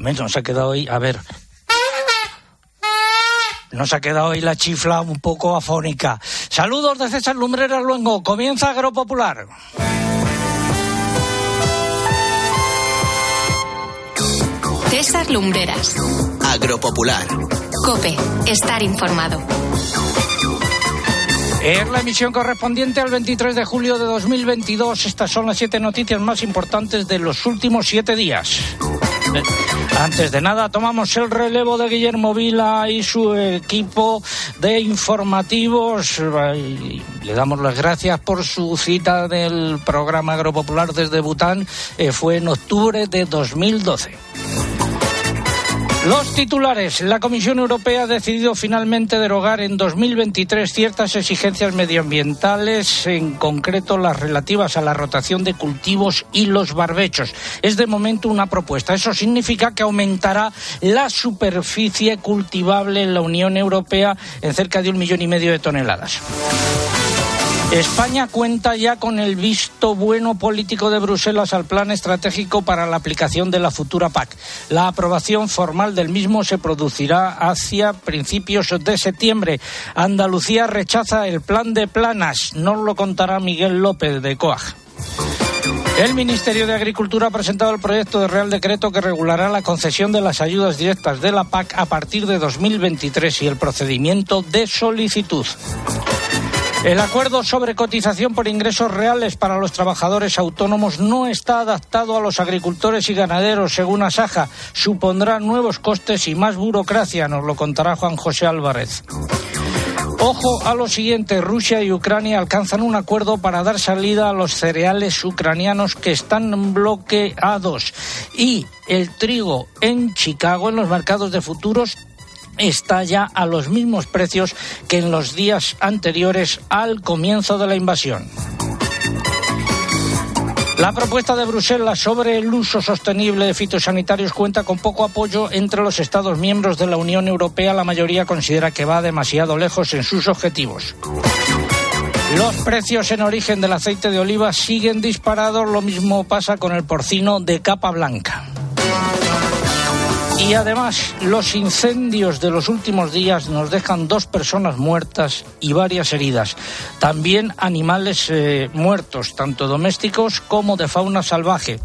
Nos ha quedado hoy, a ver, nos ha quedado hoy la chifla un poco afónica. Saludos de César Lumbreras Luengo. Comienza Agropopular. César Lumbreras. Agropopular. Cope. Estar informado. Es la emisión correspondiente al 23 de julio de 2022. Estas son las siete noticias más importantes de los últimos siete días. Antes de nada, tomamos el relevo de Guillermo Vila y su equipo de informativos. Le damos las gracias por su cita del programa Agropopular desde Bután. Eh, fue en octubre de 2012. Los titulares. La Comisión Europea ha decidido finalmente derogar en 2023 ciertas exigencias medioambientales, en concreto las relativas a la rotación de cultivos y los barbechos. Es de momento una propuesta. Eso significa que aumentará la superficie cultivable en la Unión Europea en cerca de un millón y medio de toneladas. España cuenta ya con el visto bueno político de Bruselas al plan estratégico para la aplicación de la futura PAC. La aprobación formal del mismo se producirá hacia principios de septiembre. Andalucía rechaza el plan de planas. Nos lo contará Miguel López de COAG. El Ministerio de Agricultura ha presentado el proyecto de Real Decreto que regulará la concesión de las ayudas directas de la PAC a partir de 2023 y el procedimiento de solicitud. El acuerdo sobre cotización por ingresos reales para los trabajadores autónomos no está adaptado a los agricultores y ganaderos, según Asaja. Supondrá nuevos costes y más burocracia, nos lo contará Juan José Álvarez. Ojo a lo siguiente, Rusia y Ucrania alcanzan un acuerdo para dar salida a los cereales ucranianos que están bloqueados y el trigo en Chicago en los mercados de futuros está ya a los mismos precios que en los días anteriores al comienzo de la invasión. La propuesta de Bruselas sobre el uso sostenible de fitosanitarios cuenta con poco apoyo entre los Estados miembros de la Unión Europea. La mayoría considera que va demasiado lejos en sus objetivos. Los precios en origen del aceite de oliva siguen disparados. Lo mismo pasa con el porcino de capa blanca. Y además, los incendios de los últimos días nos dejan dos personas muertas y varias heridas. También animales eh, muertos, tanto domésticos como de fauna salvaje.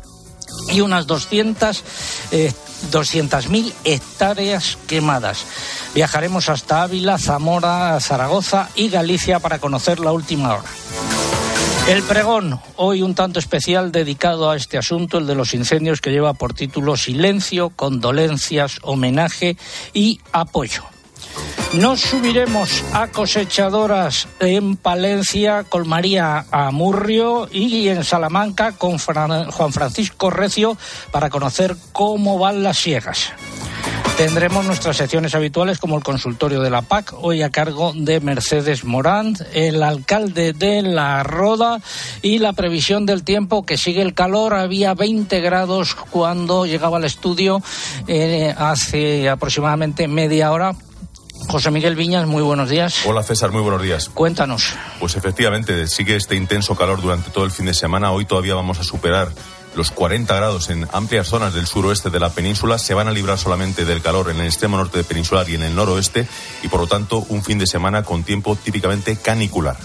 Y unas 200 eh, 200.000 hectáreas quemadas. Viajaremos hasta Ávila, Zamora, Zaragoza y Galicia para conocer la última hora. El pregón, hoy un tanto especial dedicado a este asunto, el de los incendios, que lleva por título Silencio, Condolencias, Homenaje y Apoyo. Nos subiremos a cosechadoras en Palencia con María Amurrio y en Salamanca con Juan Francisco Recio para conocer cómo van las siegas. Tendremos nuestras secciones habituales como el consultorio de la PAC, hoy a cargo de Mercedes Morán, el alcalde de La Roda y la previsión del tiempo que sigue el calor. Había 20 grados cuando llegaba al estudio eh, hace aproximadamente media hora. José Miguel Viñas, muy buenos días. Hola César, muy buenos días. Cuéntanos. Pues efectivamente, sigue este intenso calor durante todo el fin de semana. Hoy todavía vamos a superar los 40 grados en amplias zonas del suroeste de la península. Se van a librar solamente del calor en el extremo norte de peninsular y en el noroeste y por lo tanto un fin de semana con tiempo típicamente canicular.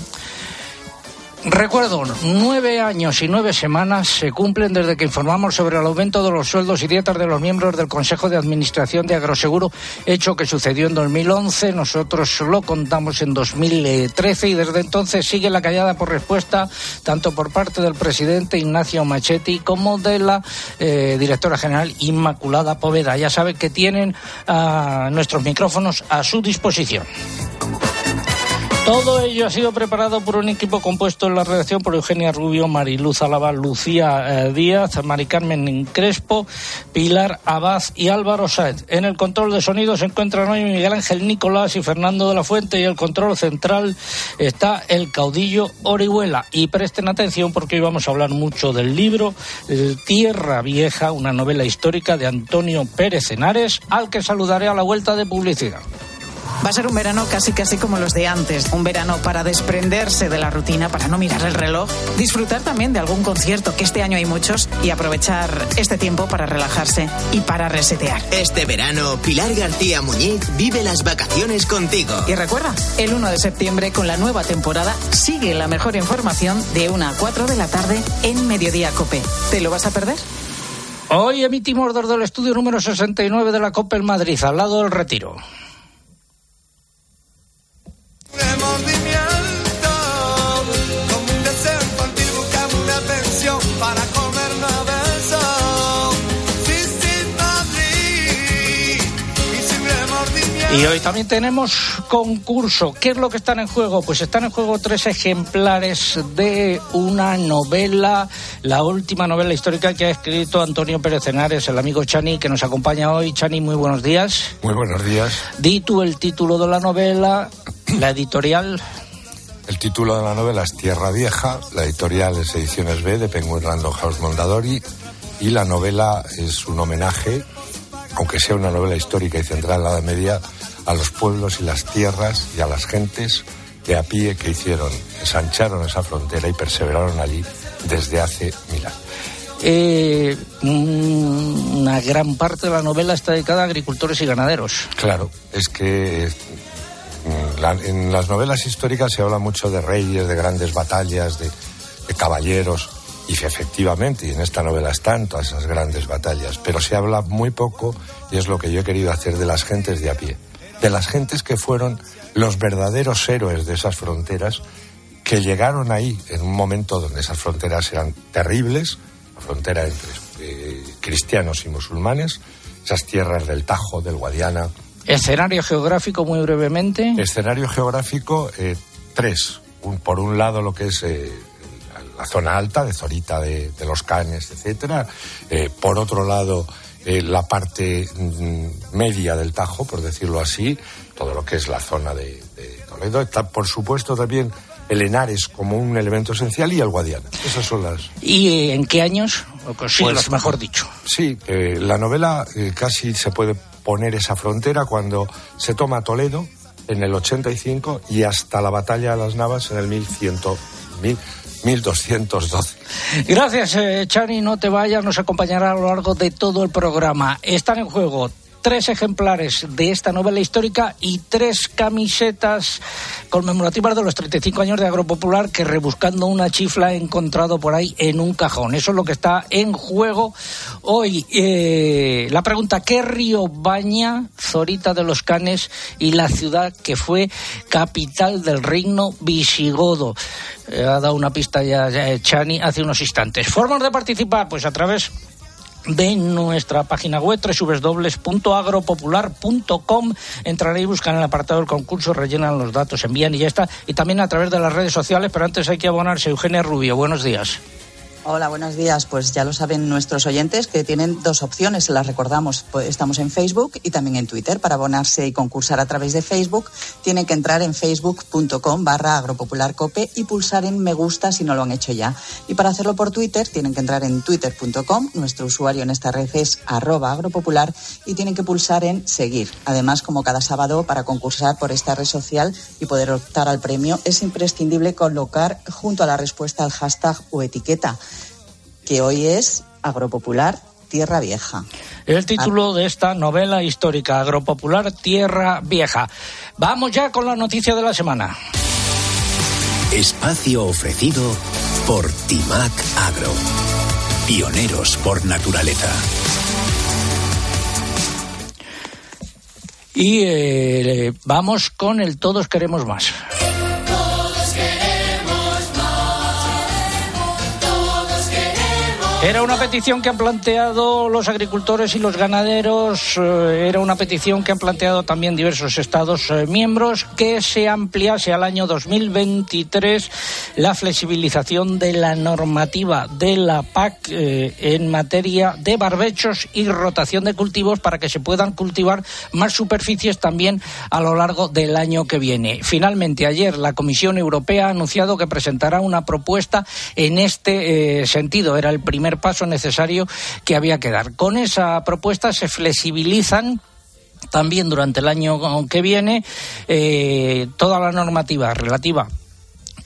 Recuerdo, nueve años y nueve semanas se cumplen desde que informamos sobre el aumento de los sueldos y dietas de los miembros del Consejo de Administración de Agroseguro, hecho que sucedió en 2011. Nosotros lo contamos en 2013 y desde entonces sigue la callada por respuesta, tanto por parte del presidente Ignacio Machetti como de la eh, directora general Inmaculada Poveda. Ya saben que tienen a nuestros micrófonos a su disposición. Todo ello ha sido preparado por un equipo compuesto en la redacción por Eugenia Rubio, Mariluz Alaba, Lucía eh, Díaz, Mari Carmen Crespo, Pilar Abad y Álvaro Sáez. En el control de sonido se encuentran hoy Miguel Ángel Nicolás y Fernando de la Fuente y el control central está el caudillo Orihuela. Y presten atención porque hoy vamos a hablar mucho del libro Tierra Vieja, una novela histórica de Antonio Pérez Henares, al que saludaré a la vuelta de publicidad. Va a ser un verano casi casi como los de antes, un verano para desprenderse de la rutina, para no mirar el reloj, disfrutar también de algún concierto, que este año hay muchos, y aprovechar este tiempo para relajarse y para resetear. Este verano, Pilar García Muñiz vive las vacaciones contigo. Y recuerda, el 1 de septiembre con la nueva temporada sigue la mejor información de 1 a 4 de la tarde en Mediodía Cope. ¿Te lo vas a perder? Hoy emitimos desde el estudio número 69 de la Copa en Madrid, al lado del Retiro. Y hoy también tenemos concurso. ¿Qué es lo que están en juego? Pues están en juego tres ejemplares de una novela, la última novela histórica que ha escrito Antonio Pérez Henares, el amigo Chani, que nos acompaña hoy. Chani, muy buenos días. Muy buenos días. Di tú el título de la novela, la editorial. El título de la novela es Tierra Vieja, la editorial es Ediciones B de Penguin Random House Mondadori y la novela es un homenaje, aunque sea una novela histórica y centrada en la Edad Media, a los pueblos y las tierras y a las gentes de a pie que hicieron, ensancharon esa frontera y perseveraron allí desde hace mil años. Eh, una gran parte de la novela está dedicada a agricultores y ganaderos. Claro, es que mm, en las novelas históricas se habla mucho de reyes, de grandes batallas, de, de caballeros, y efectivamente, y en esta novela están todas esas grandes batallas, pero se habla muy poco, y es lo que yo he querido hacer, de las gentes de a pie de las gentes que fueron los verdaderos héroes de esas fronteras, que llegaron ahí en un momento donde esas fronteras eran terribles, la frontera entre eh, cristianos y musulmanes, esas tierras del Tajo, del Guadiana. Escenario geográfico, muy brevemente. Escenario geográfico, eh, tres. por un lado, lo que es eh, la zona alta de Zorita de, los Canes, etcétera. por otro lado, eh, la parte mm, media del Tajo, por decirlo así, todo lo que es la zona de, Toledo. Está, por supuesto, también el Henares como un elemento esencial y el Guadiana. Esas son las. ¿Y en qué años? Sí, pues, mejor dicho. Sí, eh, la novela eh, casi se puede poner esa frontera cuando se toma Toledo en el 85 y hasta la batalla de las Navas en el 1100. 1212. Gracias, eh, Chani. No te vayas, nos acompañará a lo largo de todo el programa. Están en juego tres ejemplares de esta novela histórica y tres camisetas conmemorativas de los 35 años de Agropopular que rebuscando una chifla he encontrado por ahí en un cajón. Eso es lo que está en juego hoy. Eh, la pregunta, ¿qué río baña Zorita de los Canes y la ciudad que fue capital del reino visigodo? Eh, ha dado una pista ya, ya Chani hace unos instantes. Formas de participar, pues a través de nuestra página web www.agropopular.com. Entraré y buscan el apartado del concurso, rellenan los datos, envían y ya está. Y también a través de las redes sociales, pero antes hay que abonarse. Eugenia Rubio, buenos días. Hola, buenos días. Pues ya lo saben nuestros oyentes que tienen dos opciones, las recordamos. Pues estamos en Facebook y también en Twitter. Para abonarse y concursar a través de Facebook, tienen que entrar en facebook.com barra agropopularcope y pulsar en me gusta si no lo han hecho ya. Y para hacerlo por Twitter, tienen que entrar en twitter.com. Nuestro usuario en esta red es arroba agropopular y tienen que pulsar en seguir. Además, como cada sábado, para concursar por esta red social y poder optar al premio, es imprescindible colocar junto a la respuesta al hashtag o etiqueta que hoy es Agropopular Tierra Vieja. El título de esta novela histórica, Agropopular Tierra Vieja. Vamos ya con la noticia de la semana. Espacio ofrecido por Timac Agro. Pioneros por naturaleza. Y eh, vamos con el Todos queremos más. Era una petición que han planteado los agricultores y los ganaderos, eh, era una petición que han planteado también diversos Estados eh, miembros, que se ampliase al año 2023 la flexibilización de la normativa de la PAC eh, en materia de barbechos y rotación de cultivos para que se puedan cultivar más superficies también a lo largo del año que viene. Finalmente, ayer la Comisión Europea ha anunciado que presentará una propuesta en este sentido. Era el primer paso necesario que había que dar. Con esa propuesta se flexibilizan también durante el año que viene eh, toda la normativa relativa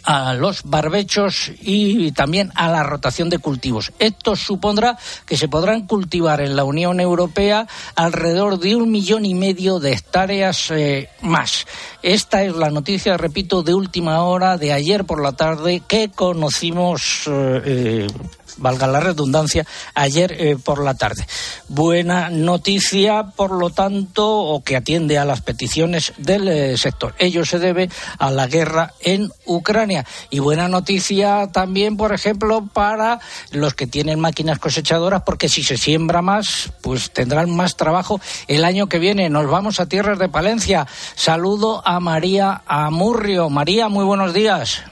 a los barbechos y también a la rotación de cultivos. Esto supondrá que se podrán cultivar en la Unión Europea alrededor de un millón y medio de hectáreas eh, más. Esta es la noticia, repito, de última hora de ayer por la tarde que conocimos. Eh, valga la redundancia, ayer eh, por la tarde. Buena noticia, por lo tanto, o que atiende a las peticiones del eh, sector. Ello se debe a la guerra en Ucrania. Y buena noticia también, por ejemplo, para los que tienen máquinas cosechadoras, porque si se siembra más, pues tendrán más trabajo el año que viene. Nos vamos a tierras de Palencia. Saludo a María Amurrio. María, muy buenos días.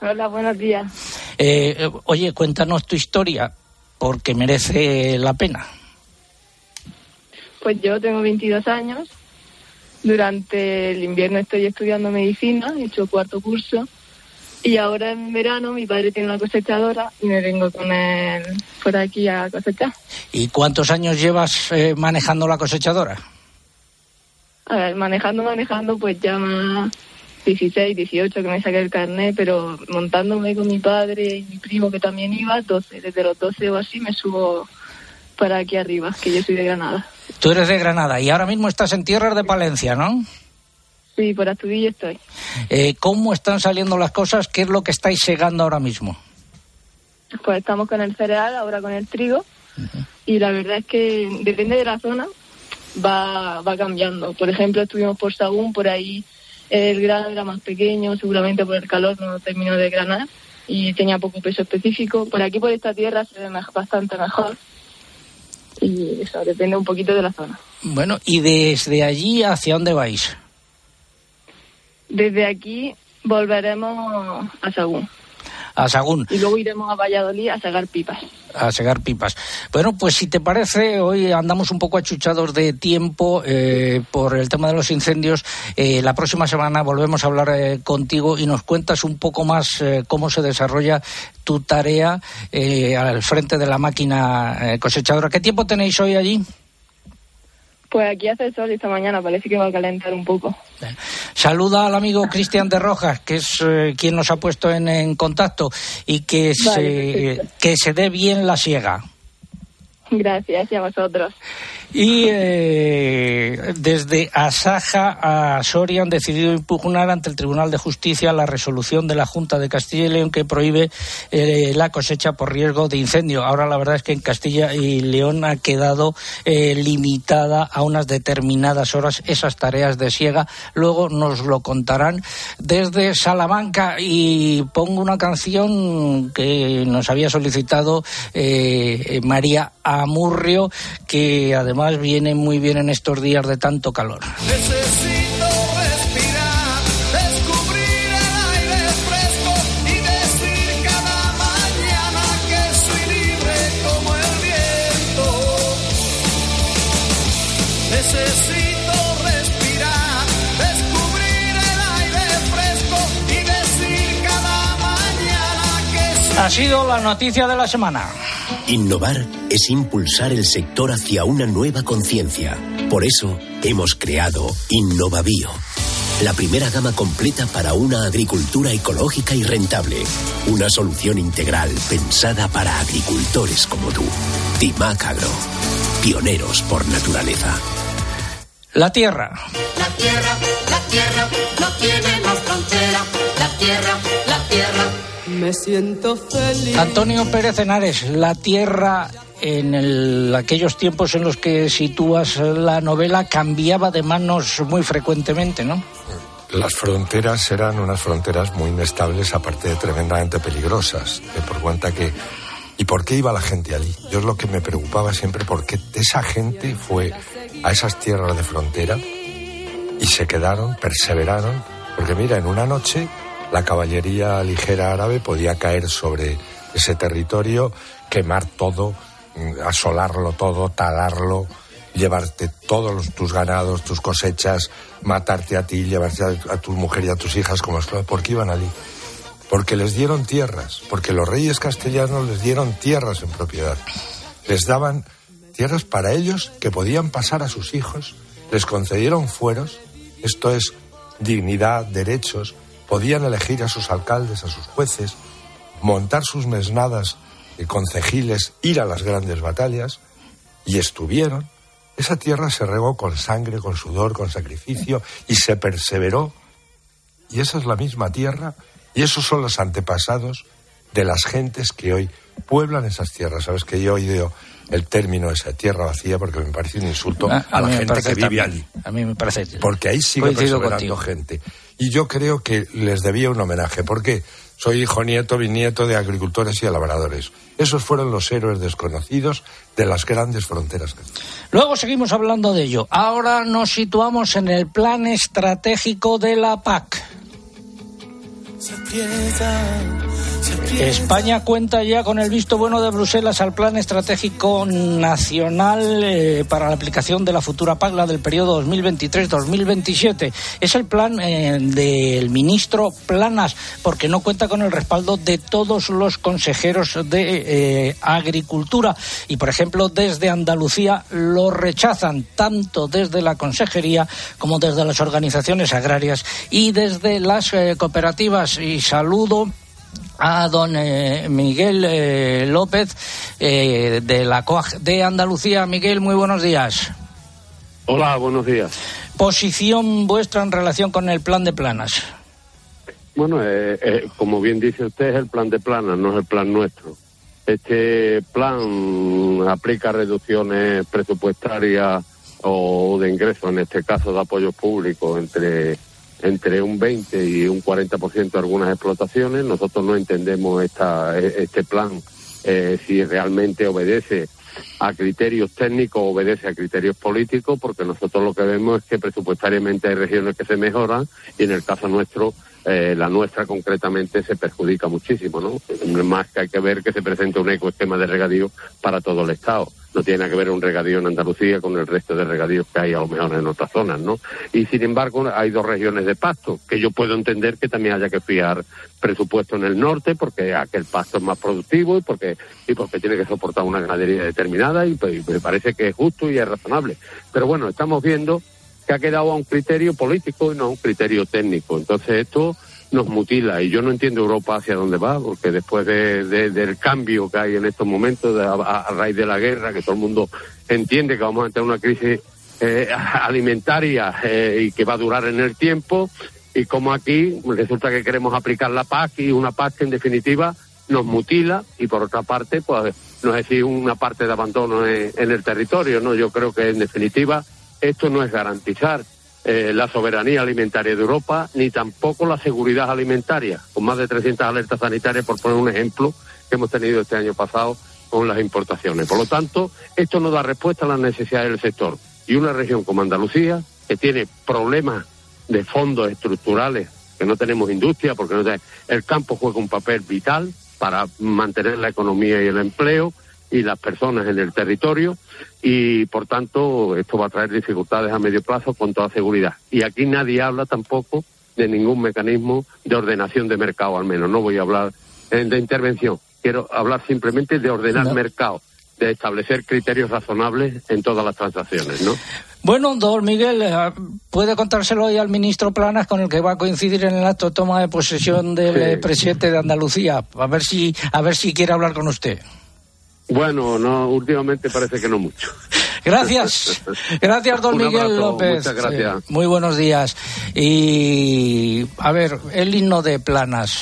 Hola, buenos días. Eh, oye, cuéntanos tu historia, porque merece la pena. Pues yo tengo 22 años. Durante el invierno estoy estudiando medicina, he hecho cuarto curso. Y ahora en verano mi padre tiene una cosechadora y me vengo con él por aquí a cosechar. ¿Y cuántos años llevas eh, manejando la cosechadora? A ver, manejando, manejando, pues ya más 16, 18 que me saqué el carnet, pero montándome con mi padre y mi primo que también iba, 12. Desde los 12 o así me subo para aquí arriba, que yo soy de Granada. Tú eres de Granada y ahora mismo estás en tierras de Palencia, ¿no? Sí, por Astudillo estoy. Eh, ¿Cómo están saliendo las cosas? ¿Qué es lo que estáis segando ahora mismo? Pues estamos con el cereal, ahora con el trigo. Y la verdad es que depende de la zona, va, va cambiando. Por ejemplo, estuvimos por Sagún, por ahí el grano era más pequeño, seguramente por el calor no terminó de granar y tenía poco peso específico. Por aquí, por esta tierra, se ve bastante mejor. Y eso depende un poquito de la zona. Bueno, ¿y desde allí hacia dónde vais? Desde aquí volveremos a Sagún a Sagún. Y luego iremos a Valladolid a segar pipas. A segar pipas. Bueno, pues si te parece, hoy andamos un poco achuchados de tiempo eh, por el tema de los incendios. Eh, la próxima semana volvemos a hablar eh, contigo y nos cuentas un poco más cómo se desarrolla tu tarea al frente de la máquina cosechadora. ¿Qué tiempo tenéis hoy allí? Pues aquí hace sol esta mañana parece que va a calentar un poco. Saluda al amigo Cristian de Rojas, que es eh, quien nos ha puesto en, contacto y que, se, que se dé bien la siega. Gracias, y a vosotros. Y eh, desde Asaja a Soria han decidido impugnar ante el Tribunal de Justicia la resolución de la Junta de Castilla y León que prohíbe eh, la cosecha por riesgo de incendio. Ahora la verdad es que en Castilla y León ha quedado eh, limitada a unas determinadas horas esas tareas de siega. Luego nos lo contarán desde Salamanca y pongo una canción que nos había solicitado María Amurrio que además viene muy bien en estos días de tanto calor. Ha sido la noticia de la semana. Innovar es impulsar el sector hacia una nueva conciencia. Por eso hemos creado InnovaBio, la primera gama completa para una agricultura ecológica y rentable. Una solución integral pensada para agricultores como tú. Timac Agro, pioneros por naturaleza. La tierra. La tierra, la tierra no tiene más frontera. La tierra, la tierra. Me siento feliz. Antonio Pérez Henares, La tierra en aquellos tiempos en los que sitúas la novela cambiaba de manos muy frecuentemente, ¿no? Las fronteras eran unas fronteras muy inestables, aparte de tremendamente peligrosas, de por cuenta que... ¿Y por qué iba la gente allí? Yo es lo que me preocupaba siempre, porque esa gente fue a esas tierras de frontera y se quedaron, perseveraron, porque mira, en una noche la caballería ligera árabe podía caer sobre ese territorio, quemar todo, mm, asolarlo todo, talarlo, llevarte todos tus ganados, tus cosechas, matarte a ti, llevarte a, tu mujer y a tus hijas como esclavos. ¿Por qué iban allí? Porque les dieron tierras, porque los reyes castellanos les dieron tierras en propiedad. Les daban tierras para ellos que podían pasar a sus hijos les concedieron fueros, esto es dignidad, derechos, podían elegir a sus alcaldes, a sus jueces, montar sus mesnadas concejiles, ir a las grandes batallas, y estuvieron. Esa tierra se regó con sangre, con sudor, con sacrificio, y se perseveró. Y esa es la misma tierra, y esos son los antepasados de las gentes que hoy pueblan esas tierras. Sabes que yo oído el término esa tierra vacía porque me parece un insulto a, la gente que vive allí. A mí me parece. Porque ahí sigue perseverando gente. Y yo creo que les debía un homenaje. ¿Por qué? Soy hijo, nieto, bisnieto de agricultores y labradores. Esos fueron los héroes desconocidos de las grandes fronteras. Luego seguimos hablando de ello. Ahora nos situamos en el plan estratégico de la PAC. España cuenta ya con el visto bueno de Bruselas al Plan Estratégico Nacional eh, para la aplicación de la futura PAC, del periodo 2023-2027. Es el plan eh, del ministro Planas, porque no cuenta con el respaldo de todos los consejeros de eh, Agricultura. Y, por ejemplo, desde Andalucía lo rechazan, tanto desde la Consejería como desde las organizaciones agrarias y desde las cooperativas. Y saludo a don eh, Miguel eh, López eh, de la COAG de Andalucía. Miguel, muy buenos días. Hola, buenos días. Posición vuestra en relación con el plan de planas. Bueno, como bien dice usted, es el plan de planas, no es el plan nuestro. Este plan aplica reducciones presupuestarias o de ingresos, en este caso de apoyos públicos, entre entre un 20 y un 40% de algunas explotaciones. Nosotros no entendemos esta, e, este plan eh, si realmente obedece a criterios técnicos o obedece a criterios políticos, porque nosotros lo que vemos es que presupuestariamente hay regiones que se mejoran y en el caso nuestro eh, la nuestra concretamente se perjudica muchísimo, ¿no? Más que hay que ver que se presenta un ecoesquema de regadío para todo el Estado. No tiene que ver un regadío en Andalucía con el resto de regadíos que hay a lo mejor en otras zonas, ¿no? Y sin embargo hay dos regiones de pasto, que yo puedo entender que también haya que fiar presupuesto en el norte, porque aquel pasto es más productivo y porque, y porque tiene que soportar una ganadería determinada y, pues, me parece que es justo y es razonable. Pero bueno, estamos viendo que ha quedado a un criterio político y no a un criterio técnico. Entonces esto nos mutila. Y yo no entiendo Europa hacia dónde va, porque después de, del cambio que hay en estos momentos a, raíz de la guerra, que todo el mundo entiende que vamos a tener una crisis eh, alimentaria eh, y que va a durar en el tiempo, y como aquí resulta que queremos aplicar la PAC y una PAC que en definitiva nos mutila y por otra parte pues no es decir una parte de abandono en, en el territorio, no yo creo que en definitiva esto no es garantizar eh, la soberanía alimentaria de Europa, ni tampoco la seguridad alimentaria, con más de 300 alertas sanitarias, por poner un ejemplo, que hemos tenido este año pasado con las importaciones. Por lo tanto, esto no da respuesta a las necesidades del sector. Y una región como Andalucía, que tiene problemas de fondos estructurales, que no tenemos industria, porque no el campo juega un papel vital para mantener la economía y el empleo, y las personas en el territorio y por tanto esto va a traer dificultades a medio plazo con toda seguridad. Y aquí nadie habla tampoco de ningún mecanismo de ordenación de mercado, al menos. No voy a hablar de intervención, quiero hablar simplemente de ordenar mercado, de establecer criterios razonables en todas las transacciones, ¿no? Bueno, don Miguel, eh, puede contárselo hoy al ministro Planas con el que va a coincidir en el acto de toma de posesión del eh, presidente de Andalucía. A ver si, a ver si quiere hablar con usted. Bueno, no, últimamente parece que no mucho. Gracias, gracias, don Miguel López. Muchas gracias. muy buenos días. Y, a ver, el himno de Planas.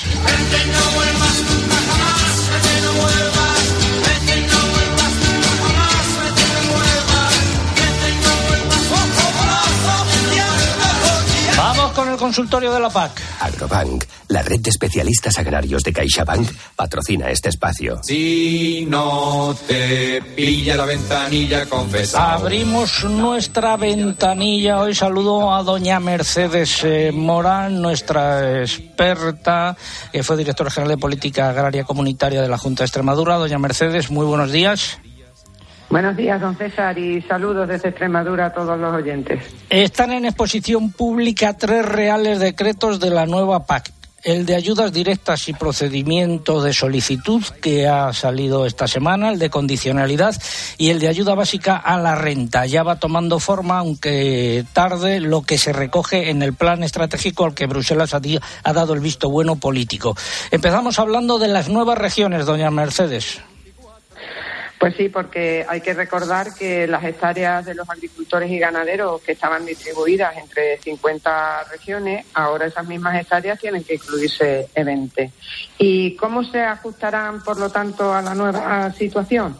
con el consultorio de la PAC. Agrobank, la red de especialistas agrarios de CaixaBank, patrocina este espacio. Si no te pilla la ventanilla, confesado. Abrimos nuestra ventanilla. Hoy saludo a doña Mercedes eh, Morán, nuestra experta, que fue directora general de Política Agraria Comunitaria de la Junta de Extremadura. Doña Mercedes, muy buenos días. Buenos días, don César, y saludos desde Extremadura a todos los oyentes. Están en exposición pública tres reales decretos de la nueva PAC. el de ayudas directas y procedimiento de solicitud que ha salido esta semana, el de condicionalidad y el de ayuda básica a la renta. Ya va tomando forma, aunque tarde, lo que se recoge en el plan estratégico al que Bruselas ha, ha dado el visto bueno político. Empezamos hablando de las nuevas regiones, doña Mercedes. Pues sí, porque hay que recordar que las hectáreas de los agricultores y ganaderos que estaban distribuidas entre 50 regiones, ahora esas mismas hectáreas tienen que incluirse en 20. ¿Y cómo se ajustarán, por lo tanto, a la nueva situación?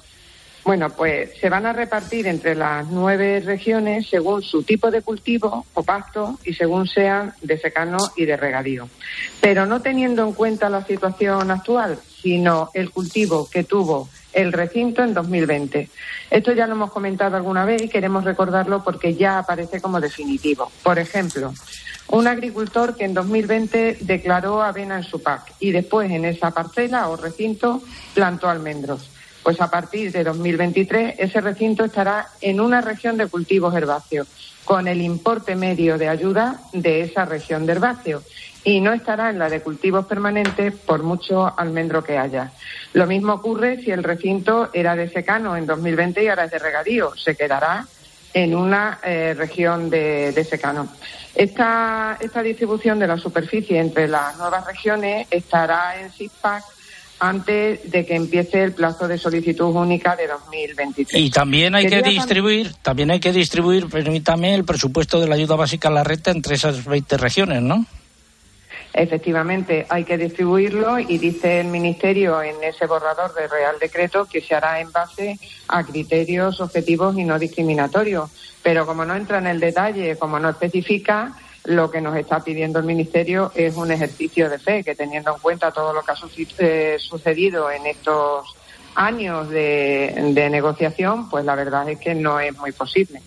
Bueno, pues se van a repartir entre las nueve regiones según su tipo de cultivo o pasto y según sean de secano y de regadío. Pero no teniendo en cuenta la situación actual, sino el cultivo que tuvo el recinto en 2020. Esto ya lo hemos comentado alguna vez y queremos recordarlo porque ya aparece como definitivo. Por ejemplo, un agricultor que en 2020 declaró avena en su PAC y después en esa parcela o recinto plantó almendros. Pues a partir de 2023 ese recinto estará en una región de cultivos herbáceos, con el importe medio de ayuda de esa región de herbáceos y no estará en la de cultivos permanentes por mucho almendro que haya. Lo mismo ocurre si el recinto era de secano en 2020 y ahora es de regadío, se quedará en una eh, región de, de secano. Esta, esta distribución de la superficie entre las nuevas regiones estará en SIPAC antes de que empiece el plazo de solicitud única de 2023. Y también hay que distribuir, también hay que distribuir, permítame, el presupuesto de la ayuda básica a la renta entre esas 20 regiones, ¿no? Efectivamente, hay que distribuirlo y dice el Ministerio en ese borrador de Real Decreto que se hará en base a criterios objetivos y no discriminatorios. Pero como no entra en el detalle, como no especifica, lo que nos está pidiendo el Ministerio es un ejercicio de fe, que teniendo en cuenta todo lo que ha sucedido en estos años de, negociación, pues la verdad es que no es muy posible.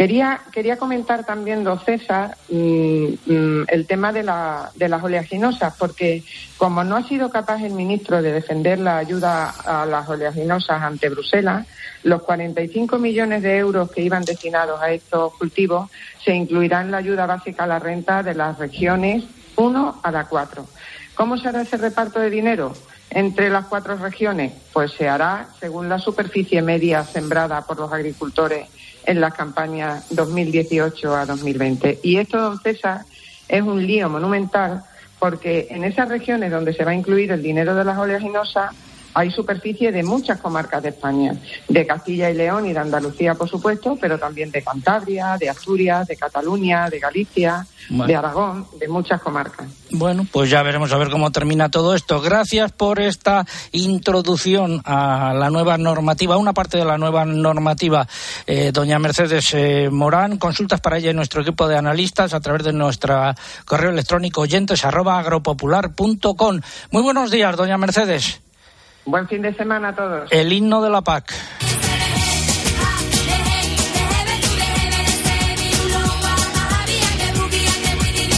Quería, quería comentar también, don César, mm, mm, el tema de, la, de las oleaginosas, porque como no ha sido capaz el ministro de defender la ayuda a las oleaginosas ante Bruselas, los 45 millones de euros que iban destinados a estos cultivos se incluirán en la ayuda básica a la renta de las regiones 1 a la 4. ¿Cómo se hará ese reparto de dinero? entre las cuatro regiones? Pues se hará según la superficie media sembrada por los agricultores en las campañas 2018 a 2020. Y esto, don César, es un lío monumental porque en esas regiones donde se va a incluir el dinero de las oleaginosas hay superficie de muchas comarcas de España, de Castilla y León y de Andalucía, por supuesto, pero también de Cantabria, de Asturias, de Cataluña, de Galicia, de Aragón, de muchas comarcas. Bueno, pues ya veremos a ver cómo termina todo esto. Gracias por esta introducción a la nueva normativa, una parte de la nueva normativa, eh, doña Mercedes eh, Morán. Consultas para ella en nuestro equipo de analistas a través de nuestro correo electrónico oyentes arroba Muy buenos días, doña Mercedes. Buen fin de semana a todos. El himno de la PAC.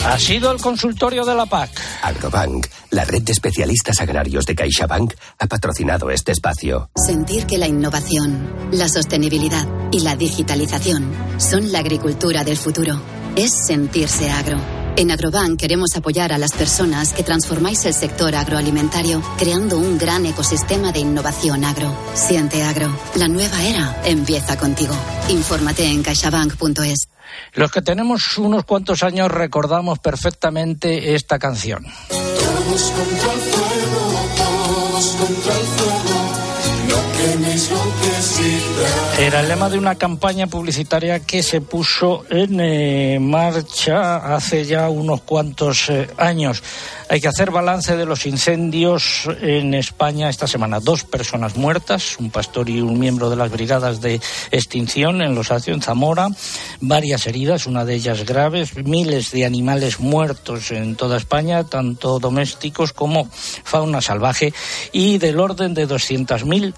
Ha sido el consultorio de la PAC. Agrobank, la red de especialistas agrarios de CaixaBank, ha patrocinado este espacio. Sentir que la innovación, la sostenibilidad y la digitalización son la agricultura del futuro. Es sentirse agro. En Agrobank queremos apoyar a las personas que transformáis el sector agroalimentario creando un gran ecosistema de innovación agro. Siente agro. La nueva era empieza contigo. Infórmate en caixabank.es. Los que tenemos unos cuantos años recordamos perfectamente esta canción. Todos contra el fuego, todos contra el fuego. Era el lema de una campaña publicitaria que se puso en eh, marcha hace ya unos cuantos eh, años. Hay que hacer balance de los incendios en España esta semana. Dos personas muertas, un pastor y un miembro de las brigadas de extinción en Los Acios, en Zamora, varias heridas, una de ellas graves, miles de animales muertos en toda España, tanto domésticos como fauna salvaje, y del orden de 200.000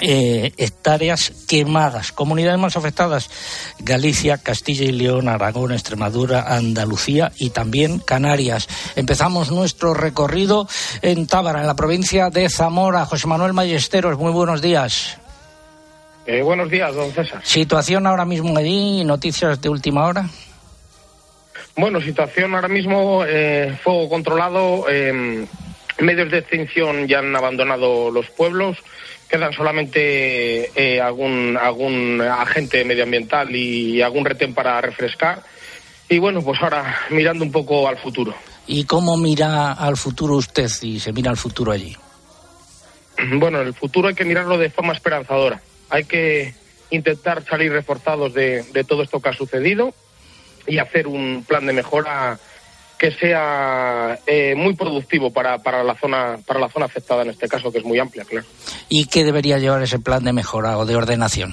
eh, hectáreas quemadas. Comunidades más afectadas, Galicia, Castilla y León, Aragón, Extremadura, Andalucía y también Canarias. Empezamos nuestro recorrido en Tábara, en la provincia de Zamora. José Manuel Mayesteros, muy buenos días. Eh, buenos días, don César. Situación ahora mismo allí, noticias de última hora. Bueno, situación ahora mismo, eh, fuego controlado, eh, medios de extinción ya han abandonado los pueblos, quedan solamente eh, algún, algún agente medioambiental y algún retén para refrescar. Y bueno, pues ahora mirando un poco al futuro. ¿Y cómo mira al futuro usted y se mira al futuro allí? Bueno, el futuro hay que mirarlo de forma esperanzadora. Hay que intentar salir reforzados de, de todo esto que ha sucedido y hacer un plan de mejora que sea eh, muy productivo para, para, la zona, para la zona afectada en este caso, que es muy amplia, claro. ¿Y qué debería llevar ese plan de mejora o de ordenación?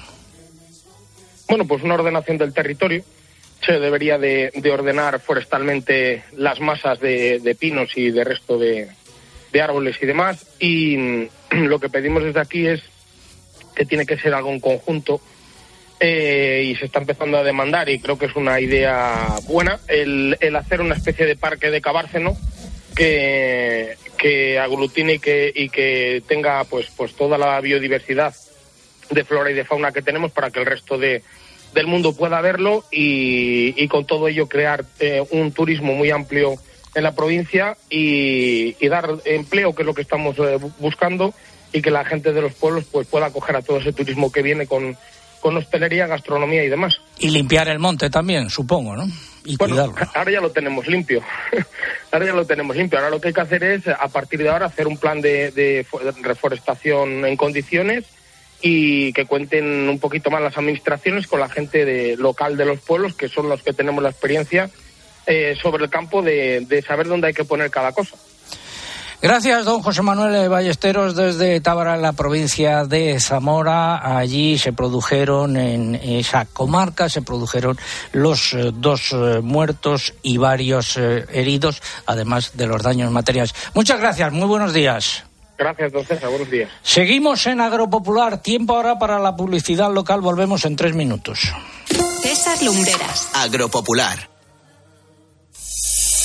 Bueno, pues una ordenación del territorio. Se debería de, de ordenar forestalmente las masas de, de pinos y de resto de, de árboles y demás. Y mm, lo que pedimos desde aquí es que tiene que ser algo en conjunto eh, y se está empezando a demandar y creo que es una idea buena el, el hacer una especie de parque de Cabárceno que, que aglutine y que, y que tenga pues, pues toda la biodiversidad de flora y de fauna que tenemos para que el resto de, del mundo pueda verlo y, y con todo ello crear eh, un turismo muy amplio en la provincia y, dar empleo, que es lo que estamos eh, buscando, y que la gente de los pueblos pues pueda acoger a todo ese turismo que viene con, con hostelería, gastronomía y demás. Y limpiar el monte también, supongo, ¿no? Y bueno, cuidarlo. ahora ya lo tenemos limpio. ahora ya lo tenemos limpio. Ahora lo que hay que hacer es, a partir de ahora, hacer un plan de, de reforestación en condiciones y que cuenten un poquito más las administraciones con la gente de, local de los pueblos, que son los que tenemos la experiencia eh, sobre el campo de, de saber dónde hay que poner cada cosa. Gracias, don José Manuel Ballesteros, desde Tábara, en la provincia de Zamora. Allí se produjeron, en esa comarca, se produjeron los eh, dos eh, muertos y varios eh, heridos, además de los daños materiales. Muchas gracias, muy buenos días. Gracias, don César, buenos días. Seguimos en Agropopular. Tiempo ahora para la publicidad local. Volvemos en tres minutos. César Lumbreras. Agropopular.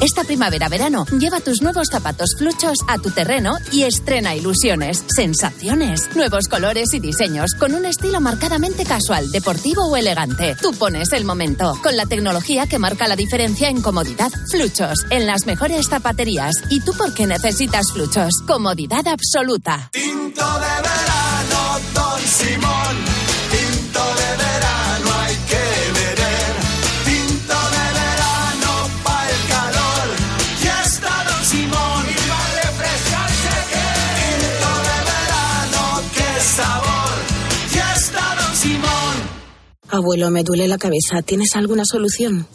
Esta primavera-verano, lleva tus nuevos zapatos fluchos a tu terreno y estrena ilusiones, sensaciones, nuevos colores y diseños con un estilo marcadamente casual, deportivo o elegante. Tú pones el momento con la tecnología que marca la diferencia en comodidad. Fluchos en las mejores zapaterías. ¿Y tú por qué necesitas fluchos? Comodidad absoluta. Tinto de verano, Don Simón. Abuelo, me duele la cabeza. ¿Tienes alguna solución?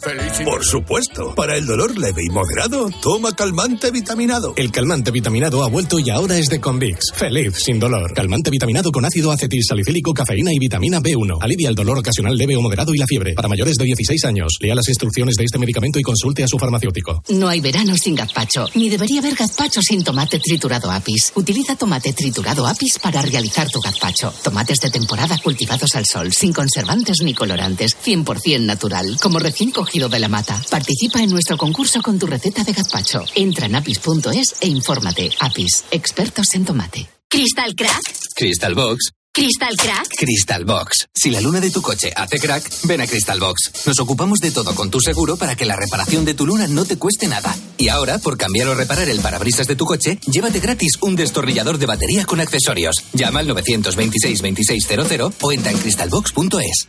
Por supuesto. Para el dolor leve y moderado, toma calmante vitaminado. El calmante vitaminado ha vuelto y ahora es de Convix. Feliz, sin dolor. Calmante vitaminado con ácido acetil salicílico, cafeína y vitamina B1. Alivia el dolor ocasional leve o moderado y la fiebre. Para mayores de 16 años, lea las instrucciones de este medicamento y consulte a su farmacéutico. No hay verano sin gazpacho, ni debería haber gazpacho sin tomate triturado apis. Utiliza tomate triturado apis para realizar tu gazpacho. Tomates de temporada cultivados al sol, sin conservantes ni colorantes, 100% natural, como recién cogido de la mata. Participa en nuestro concurso con tu receta de gazpacho. Entra en apis.es e infórmate. Apis, expertos en tomate. ¿Crystal Crack? Crystal Box. ¿Crystal Crack? Crystal Box. Si la luna de tu coche hace crack, ven a Crystal Box. Nos ocupamos de todo con tu seguro para que la reparación de tu luna no te cueste nada. Y ahora, por cambiar o reparar el parabrisas de tu coche, llévate gratis un destornillador de batería con accesorios. Llama al 926 2600 o entra en crystalbox.es.